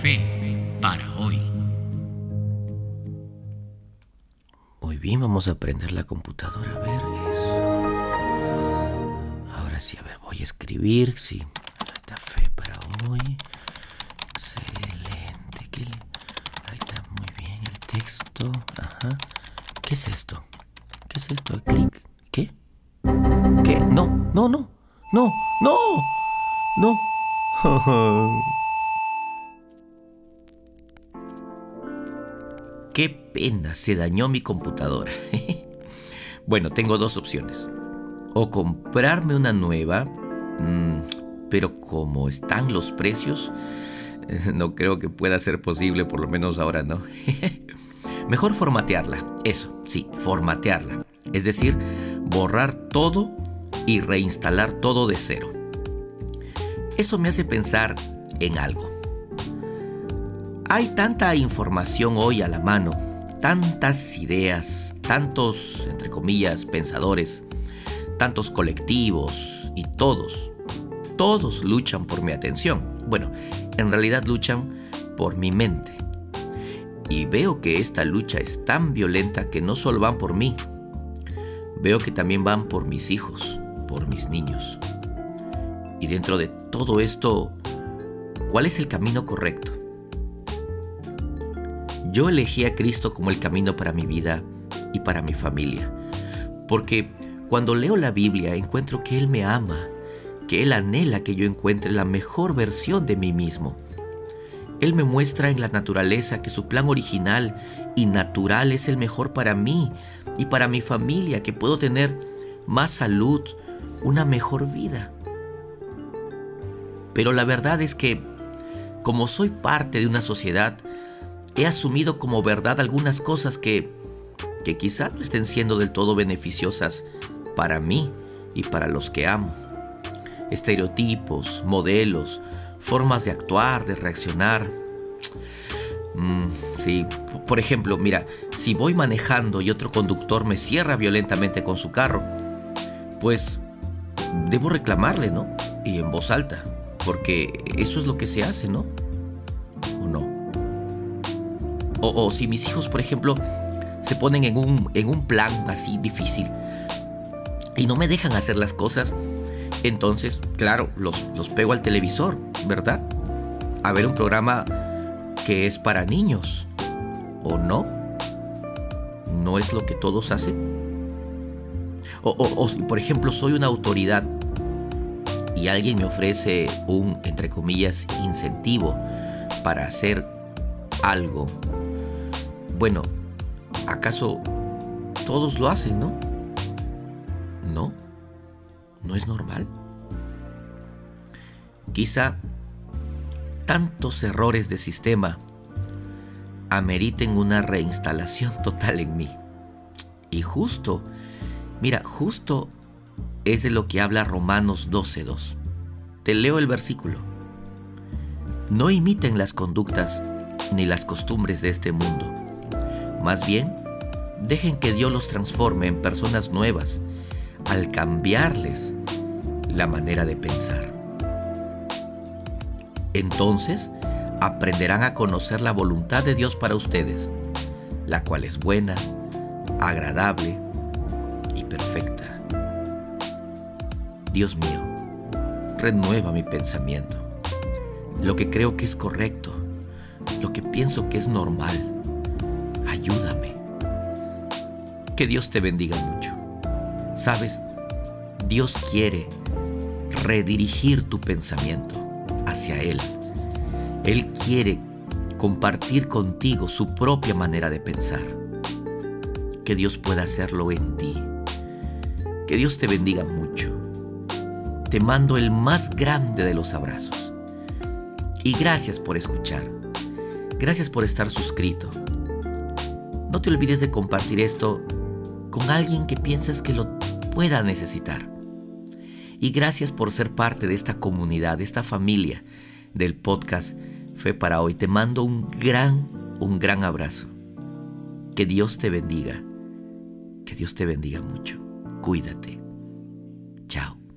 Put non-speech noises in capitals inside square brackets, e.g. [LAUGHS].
Fe para hoy. Muy bien, vamos a aprender la computadora. A ver, eso. Ahora sí, a ver, voy a escribir. Sí, está fe para hoy. Excelente. ¿Qué Ahí está muy bien el texto. Ajá. ¿Qué es esto? ¿Qué es esto? Clic. ¿Qué? ¿Qué? No, no, no. No, no. [LAUGHS] No. Se dañó mi computadora. [LAUGHS] bueno, tengo dos opciones. O comprarme una nueva, mm, pero como están los precios, [LAUGHS] no creo que pueda ser posible, por lo menos ahora no. [LAUGHS] Mejor formatearla, eso, sí, formatearla. Es decir, borrar todo y reinstalar todo de cero. Eso me hace pensar en algo. Hay tanta información hoy a la mano, tantas ideas, tantos, entre comillas, pensadores, tantos colectivos y todos, todos luchan por mi atención. Bueno, en realidad luchan por mi mente. Y veo que esta lucha es tan violenta que no solo van por mí, veo que también van por mis hijos, por mis niños. Y dentro de todo esto, ¿cuál es el camino correcto? Yo elegí a Cristo como el camino para mi vida y para mi familia, porque cuando leo la Biblia encuentro que Él me ama, que Él anhela que yo encuentre la mejor versión de mí mismo. Él me muestra en la naturaleza que su plan original y natural es el mejor para mí y para mi familia, que puedo tener más salud, una mejor vida. Pero la verdad es que, como soy parte de una sociedad he asumido como verdad algunas cosas que, que quizá no estén siendo del todo beneficiosas para mí y para los que amo. Estereotipos, modelos, formas de actuar, de reaccionar. Mm, sí, por ejemplo, mira, si voy manejando y otro conductor me cierra violentamente con su carro, pues debo reclamarle, ¿no? Y en voz alta, porque eso es lo que se hace, ¿no? O, si mis hijos, por ejemplo, se ponen en un, en un plan así difícil y no me dejan hacer las cosas, entonces, claro, los, los pego al televisor, ¿verdad? A ver un programa que es para niños. ¿O no? ¿No es lo que todos hacen? O, o, si, por ejemplo, soy una autoridad y alguien me ofrece un, entre comillas, incentivo para hacer algo bueno, ¿acaso todos lo hacen, no? No, no es normal. Quizá tantos errores de sistema ameriten una reinstalación total en mí. Y justo, mira, justo es de lo que habla Romanos 12.2. Te leo el versículo. No imiten las conductas ni las costumbres de este mundo más bien, dejen que Dios los transforme en personas nuevas al cambiarles la manera de pensar. Entonces, aprenderán a conocer la voluntad de Dios para ustedes, la cual es buena, agradable y perfecta. Dios mío, renueva mi pensamiento, lo que creo que es correcto, lo que pienso que es normal ayúdame. Que Dios te bendiga mucho. Sabes, Dios quiere redirigir tu pensamiento hacia Él. Él quiere compartir contigo su propia manera de pensar. Que Dios pueda hacerlo en ti. Que Dios te bendiga mucho. Te mando el más grande de los abrazos. Y gracias por escuchar. Gracias por estar suscrito. No te olvides de compartir esto con alguien que piensas que lo pueda necesitar. Y gracias por ser parte de esta comunidad, de esta familia del podcast Fe para hoy. Te mando un gran, un gran abrazo. Que Dios te bendiga. Que Dios te bendiga mucho. Cuídate. Chao.